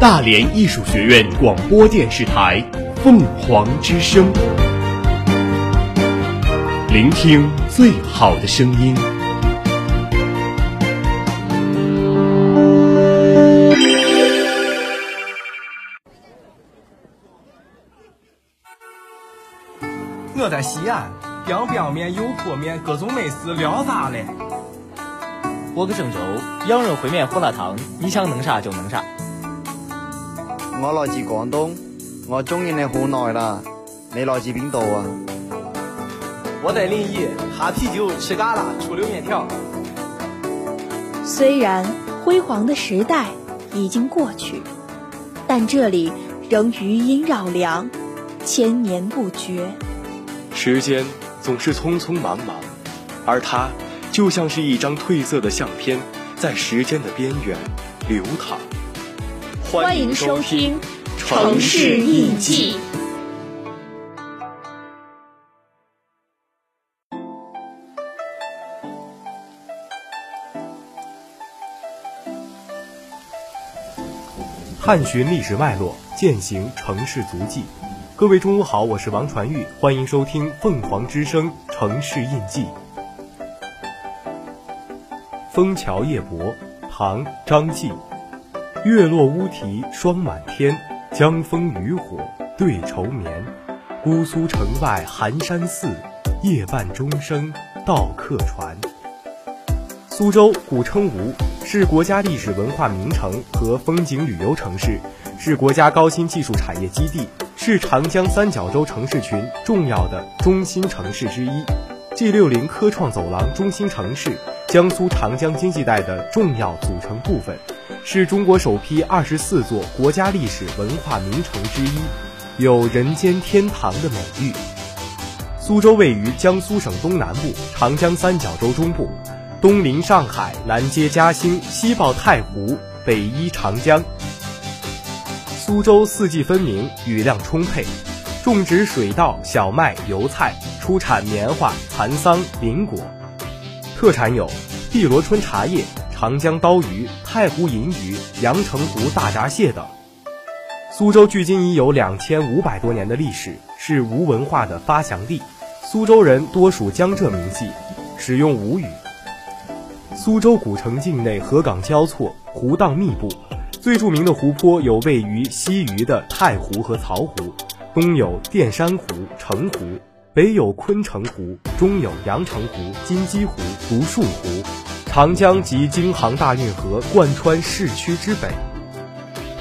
大连艺术学院广播电视台凤凰之声，聆听最好的声音。我在西安，凉凉面、油泼面，各种美食聊啥嘞？我搁郑州，羊肉烩面、胡辣汤，你想弄啥就弄啥。我来自廣東，我中意你好耐啦。你來自邊度啊？我在臨沂，哈啤酒，吃嘎啦，醋溜面條。雖然輝煌的時代已經過去，但這裡仍餘音繞梁，千年不絕。時間總是匆匆忙忙，而它就像是一張褪色的相片，在時間的邊緣流淌。歡迎收听《城市印记》。探寻历史脉络，践行城市足迹。各位中午好，我是王传玉，欢迎收听凤凰之声《城市印记》。《枫桥夜泊》唐·張繼。月落乌啼霜满天，江枫渔火对愁眠。姑苏城外寒山寺，夜半钟声到客船。苏州古称吴，是国家历史文化名城和风景旅游城市，是国家高新技术产业基地，是长江三角洲城市群重要的中心城市之一。G 六零科创走廊中心城市，江苏长江经济带的重要组成部分。是中国首批二十四座国家历史文化名城之一，有“人间天堂”的美誉。苏州位于江苏省东南部，长江三角洲中部，东临上海，南接嘉兴，西抱太湖，北依长江。苏州四季分明，雨量充沛，种植水稻、小麦、油菜，出产棉花、蚕桑、菱果，特产有碧螺春茶叶。长江刀鱼、太湖银鱼、阳澄湖大闸蟹等。苏州距今已有两千五百多年的历史，是吴文化的发祥地。苏州人多属江浙名系，使用吴语。苏州古城境内河港交错，湖荡密布，最著名的湖泊有位于西隅的太湖和曹湖，东有淀山湖、澄湖，北有昆城湖，中有阳澄湖、金鸡湖、独墅湖。长江及京杭大运河贯穿市区之北，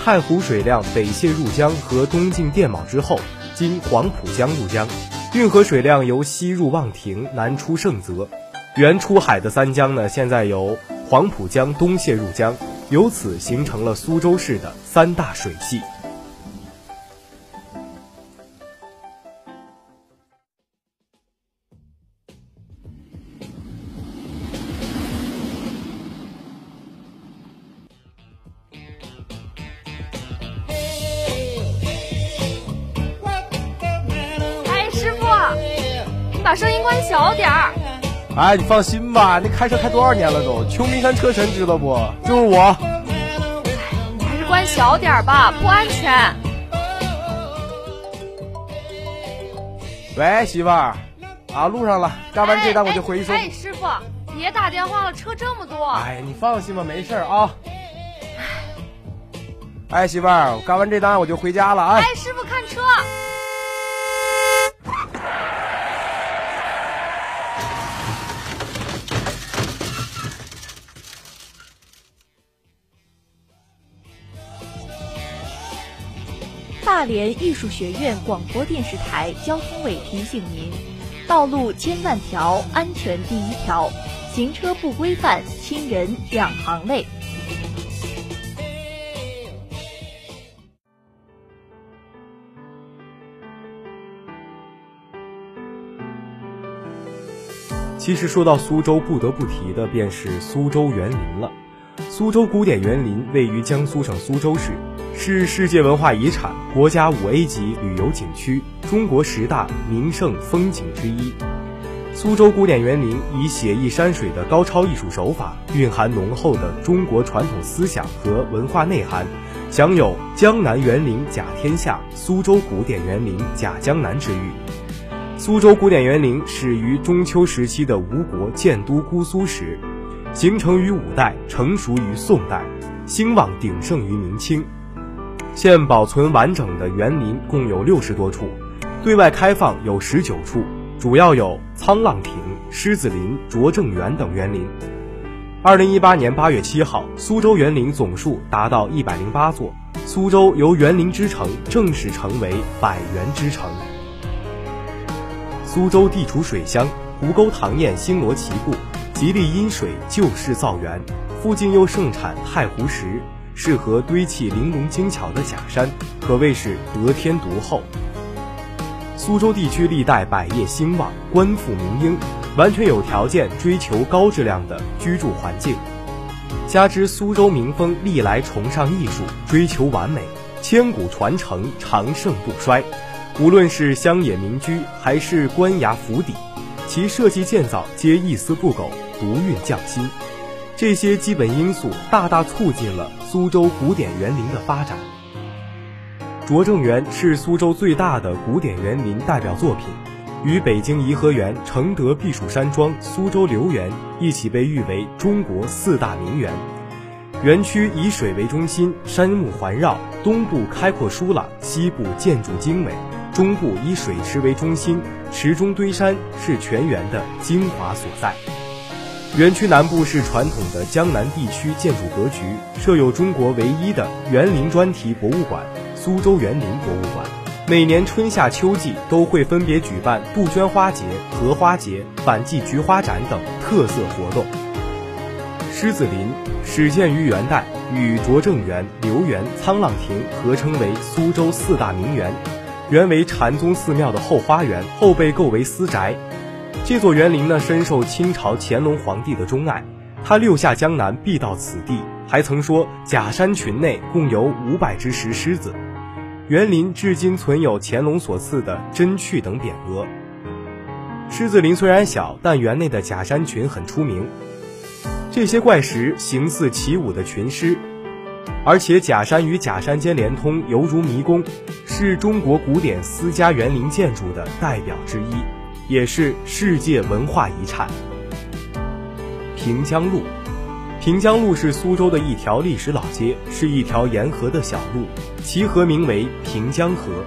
太湖水量北泄入江和東進電卯之后，经黄浦江入江；运河水量由西入望亭，南出盛泽。原出海的三江呢，现在由黄浦江东泄入江，由此形成了苏州市的三大水系。把声音关小点儿。哎，你放心吧，那开车开多少年了都？秋名山车神知道不？就是我。你还是关小点吧，不安全。喂，媳妇儿，啊，路上了，干完这单我就回去。哎，哎，师傅，别打电话了，车这么多。哎，你放心吧，没事啊。哎，媳妇儿，我幹完这单我就回家了啊。哎，师傅看大连艺术学院广播电视台交通委提醒您：道路千万条，安全第一条。行车不规范，亲人两行泪。其实说到苏州，不得不提的便是苏州园林了。苏州古典园林位于江苏省苏州市。是世界文化遗产、国家五 A 级旅游景区、中国十大名胜风景之一。苏州古典园林以写意山水的高超艺术手法，蕴含浓厚的中国传统思想和文化内涵，享有“江南园林甲天下，苏州古典园林甲江南”之誉。苏州古典园林始于中秋时期的吴国建都姑苏时，形成于五代，成熟于宋代，兴旺鼎盛于明清。现保存完整的园林共有六十多处，对外开放有十九处，主要有沧浪亭、狮子林、拙政园等园林。二零一八年八月七号，苏州园林总数达到一百零八座，苏州由园林之城正式成为百园之城。苏州地处水乡，湖沟塘堰星罗棋布，极力因水救市造园，附近又盛产太湖石，适合堆砌玲珑精巧的假山，可谓是得天独厚。苏州地区历代百业兴旺，官富民英，完全有条件追求高质量的居住环境。加之苏州民风历来崇尚艺术，追求完美，千古传承，长盛不衰。无论是乡野民居，还是官衙府邸，其设计建造皆一丝不苟，独运匠心。这些基本因素大大促进了苏州古典园林的发展。拙政园是苏州最大的古典园林代表作品，与北京颐和园、承德避暑山庄、苏州留园一起被誉为中国四大名园。园区以水为中心，山木环绕，东部开阔疏朗，西部建筑精美。中部以水池为中心，池中堆山是全园的精华所在。园区南部是传统的江南地区建筑格局，设有中国唯一的园林专题博物馆——苏州园林博物馆。每年春夏秋季都会分别举办杜鹃花节、荷花节、反季菊花展等特色活动。狮子林始建于元代，与拙政园、留园、沧浪亭合称为苏州四大名园。原为禅宗寺庙的后花园，后被构为私宅。这座园林呢，深受清朝乾隆皇帝的钟爱，他六下江南必到此地，还曾说假山群内共有五百只石狮子。园林至今存有乾隆所赐的真趣等匾额。狮子林虽然小，但园内的假山群很出名。这些怪石形似起舞的群狮。而且假山与假山间连通，犹如迷宫，是中国古典私家园林建筑的代表之一，也是世界文化遗产。平江路，平江路是苏州的一条历史老街，是一条沿河的小路，其河名为平江河。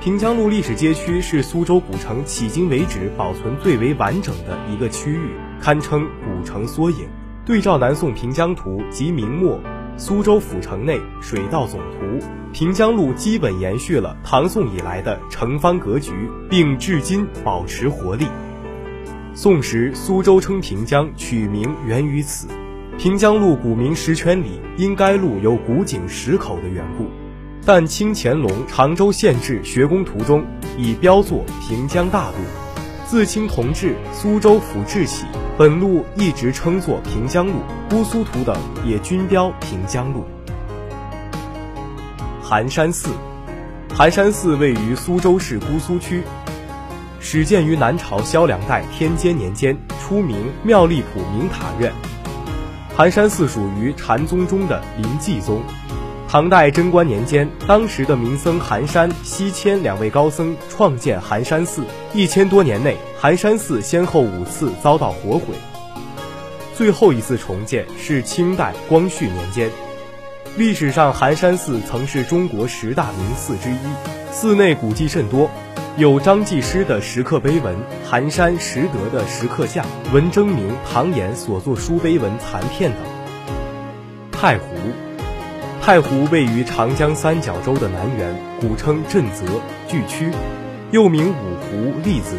平江路历史街区是苏州古城迄今为止保存最为完整的一个区域，堪称古城缩影。对照南宋平江图及明末。苏州府城内水道总图，平江路基本延续了唐宋以来的城方格局，并至今保持活力。宋时苏州称平江，取名源于此。平江路古名石圈里，因该路有古井石口的缘故。但清乾隆常州县志学宫图中已标作平江大路。自清同治、苏州府治起。本路一直称作平江路，姑苏图等也均标平江路。寒山寺，寒山寺位于苏州市姑苏区，始建于南朝萧梁代天监年间，初名妙立普明塔院。寒山寺属于禅宗中的临济宗。唐代贞观年间，当时的名僧寒山、西迁两位高僧创建寒山寺。一千多年内，寒山寺先后五次遭到火毁，最后一次重建是清代光绪年间。历史上，寒山寺曾是中国十大名寺之一，寺内古迹甚多，有张继师的石刻碑文、寒山拾得的石刻像、文征明、唐寅所作书碑文残片等。太湖。太湖位于长江三角洲的南缘，古称震泽巨区，又名五湖、丽泽，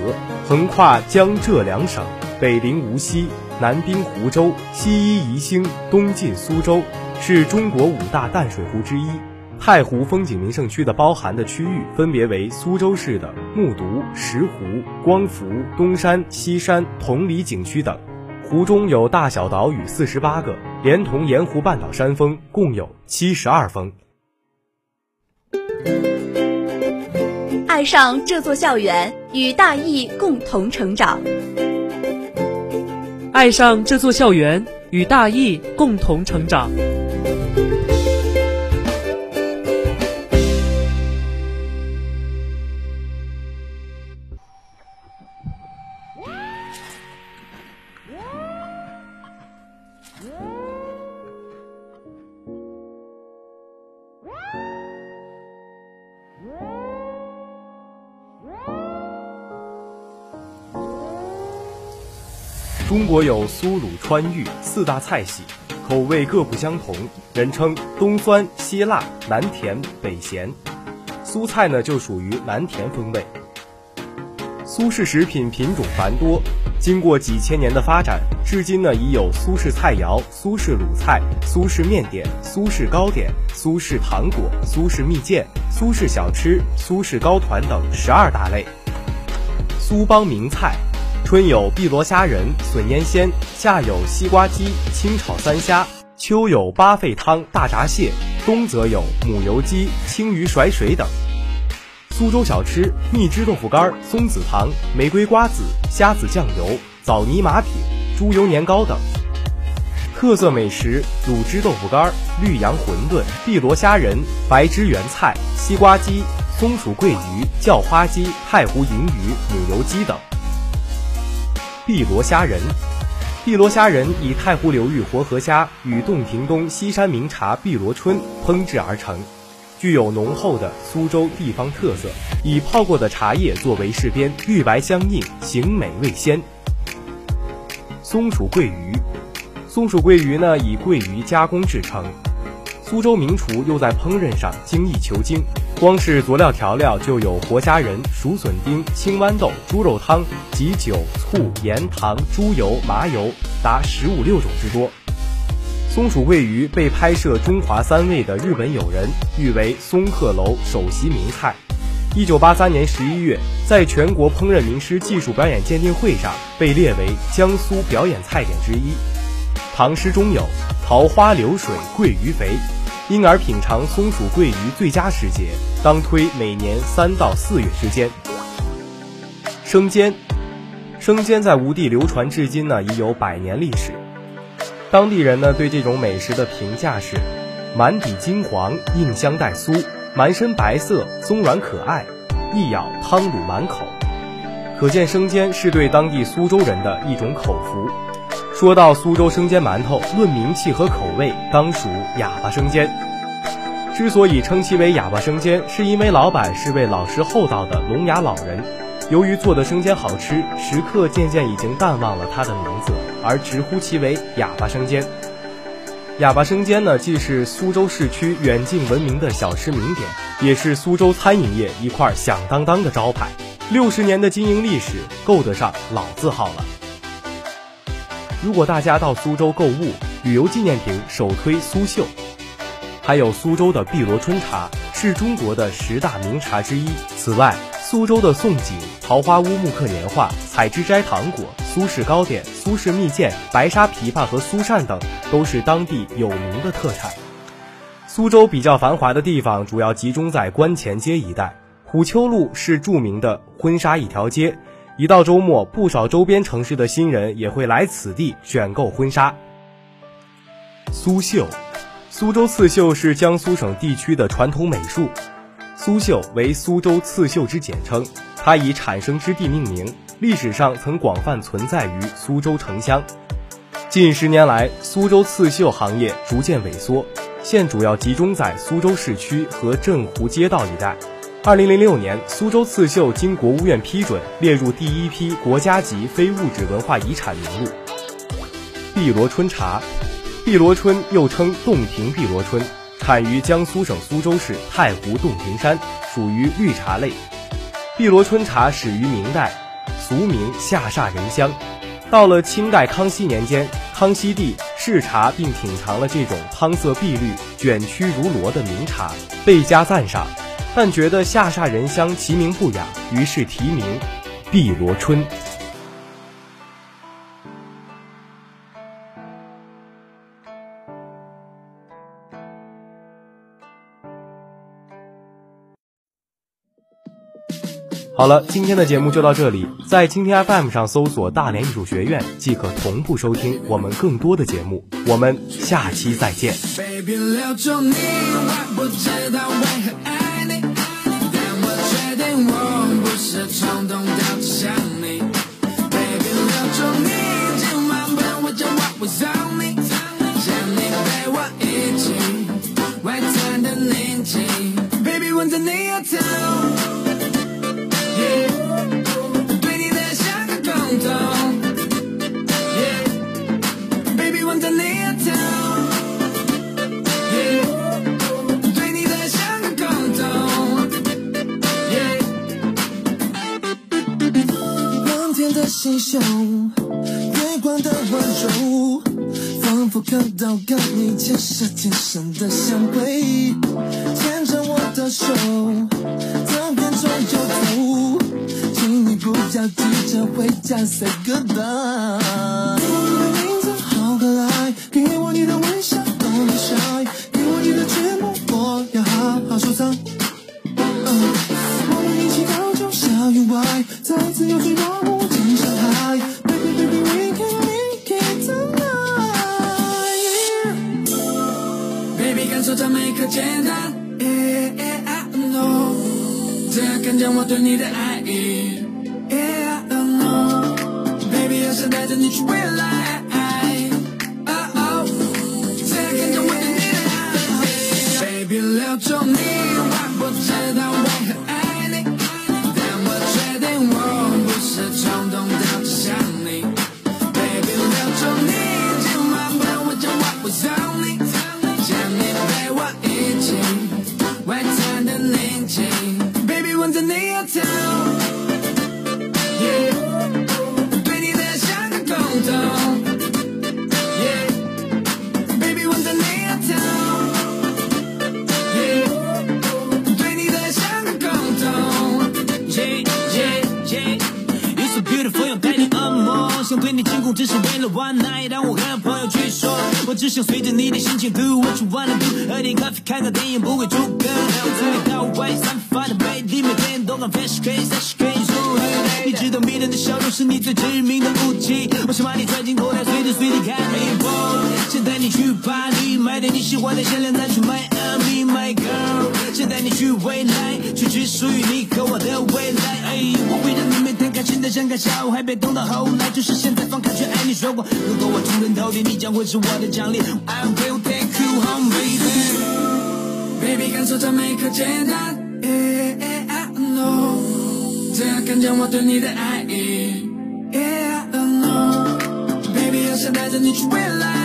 横跨江浙两省，北临无锡，南濒湖州，西依宜兴，东进苏州，是中国五大淡水湖之一。太湖风景名胜区的包含的区域分别为苏州市的木渎、石湖、光福、东山、西山、同里景区等。湖中有大小岛屿四十八个，连同盐湖半岛山峰，共有七十二峰。爱上这座校园，与大艺共同成长。爱上这座校园，与大艺共同成长。中国有苏鲁川渝四大菜系，口味各不相同，人称东酸西辣南甜北咸。苏菜呢就属于南甜风味。苏式食品品种繁多，经过几千年的发展，至今呢已有苏式菜肴、苏式鲁菜、苏式面点、苏式糕点、苏式糖果、苏式蜜饯、苏式小吃、苏式糕团等十二大类。苏帮名菜，春有碧螺虾仁、笋腌鲜，夏有西瓜鸡、清炒三虾，秋有八沸汤、大闸蟹，冬则有母油鸡、青鱼甩水等。苏州小吃：蜜汁豆腐干、松子糖、玫瑰瓜子、虾子酱油、枣泥马饼、猪油年糕等。特色美食：卤汁豆腐干、绿杨馄饨、碧螺虾仁、白汁圆菜、西瓜鸡、松鼠桂鱼、叫花鸡、太湖银鱼、母油鸡等。碧螺虾仁，碧螺虾仁以太湖流域活河虾与洞庭东西山名茶碧螺春烹制而成。具有浓厚的苏州地方特色，以泡过的茶叶作为饰边，玉白相映，形美味鲜。松鼠桂鱼，松鼠桂鱼呢以桂鱼加工制成，苏州名厨又在烹饪上精益求精，光是佐料调料就有活虾仁、熟笋丁、青豌豆、猪肉汤及酒、醋、盐、糖、猪油、麻油达十五六种之多。松鼠桂鱼被拍摄中华三味的日本友人誉为松鹤楼首席名菜。一九八三年十一月，在全国烹饪名师技术表演鉴定会上被列为江苏表演菜点之一。唐诗中有“桃花流水鳜鱼肥”，因而品尝松鼠桂鱼最佳时节当推每年三到四月之间。生煎，生煎在吴地流传至今呢，已有百年历史。当地人呢对这种美食的评价是：满底金黄，硬香带酥，满身白色，松软可爱，一咬汤卤满口。可见生煎是对当地苏州人的一种口福。说到苏州生煎馒头，论名气和口味，当属哑巴生煎。之所以称其为哑巴生煎，是因为老板是位老实厚道的聋哑老人。由于做的生煎好吃，食客渐渐已经淡忘了他的名字。而直呼其为哑巴生煎。哑巴生煎呢，既是苏州市区远近闻名的小吃名点，也是苏州餐饮业一块响当当的招牌。六十年的经营历史，够得上老字号了。如果大家到苏州购物，旅游纪念品首推苏绣，还有苏州的碧螺春茶，是中国的十大名茶之一。此外，苏州的宋锦、桃花坞木刻年画、采芝斋糖果、苏式糕点、苏式蜜饯、白沙枇杷和苏扇等，都是当地有名的特产。苏州比较繁华的地方，主要集中在观前街一带。虎丘路是著名的婚纱一条街，一到周末，不少周边城市的新人也会来此地选购婚纱。苏绣，苏州刺绣是江苏省地区的传统美术。苏绣为苏州刺绣之简称，它以产生之地命名，历史上曾广泛存在于苏州城乡。近十年来，苏州刺绣行业逐渐萎缩，现主要集中在苏州市区和镇湖街道一带。二零零六年，苏州刺绣经国务院批准，列入第一批国家级非物质文化遗产名录。碧螺春茶，碧螺春又称洞庭碧螺春。产于江苏省苏州市太湖洞庭山，属于绿茶类。碧螺春茶始于明代，俗名下煞人香。到了清代康熙年间，康熙帝视茶并品尝了这种汤色碧绿、卷曲如螺的名茶，倍加赞赏，但觉得下煞人香其名不雅，于是题名碧螺春。好了，今天的节目就到这里，在蜻蜓 FM 上搜索“大连艺术学院”即可同步收听我们更多的节目。我们下期再见。我不是冲动的想你，Baby 留住你，今晚陪我将我我送你，想你陪我一起，外滩的宁静。Baby，吻在你额头，月光的温柔，仿佛看到跟你前世今生的相会。牵着我的手，走遍中有走，请你不要急着回家，say goodbye。你的名字，好可爱，只想随着你的心情 do what you wanna do，喝点咖啡看个电影不会出歌，从里到外散发的魅力，每天都很 fresh，可以 fresh 可以入你知道迷人的笑容是你最致命的武器，我想把你揣进口袋，随时随地看美播，想带你去巴黎，买点你喜欢的限量单去 Miami my girl，想带你去未来，去只属于你和我的未来。哎，我会让你每天开心的像个小孩，别等到后来，就是现在放开去爱你。说过，如果我出人头地，你将会是我的奖励。I will take you home baby，baby 感受着每刻简单。Yeah I know，这样看见我对你的爱意。Yeah I know，baby 要想带着你去未来。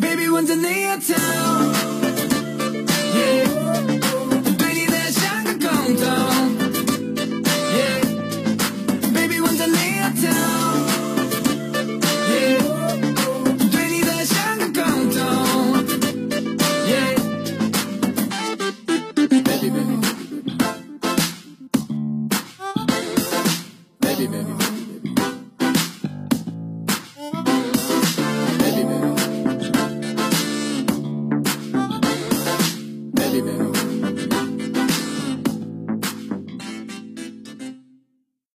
Baby, when's the near time?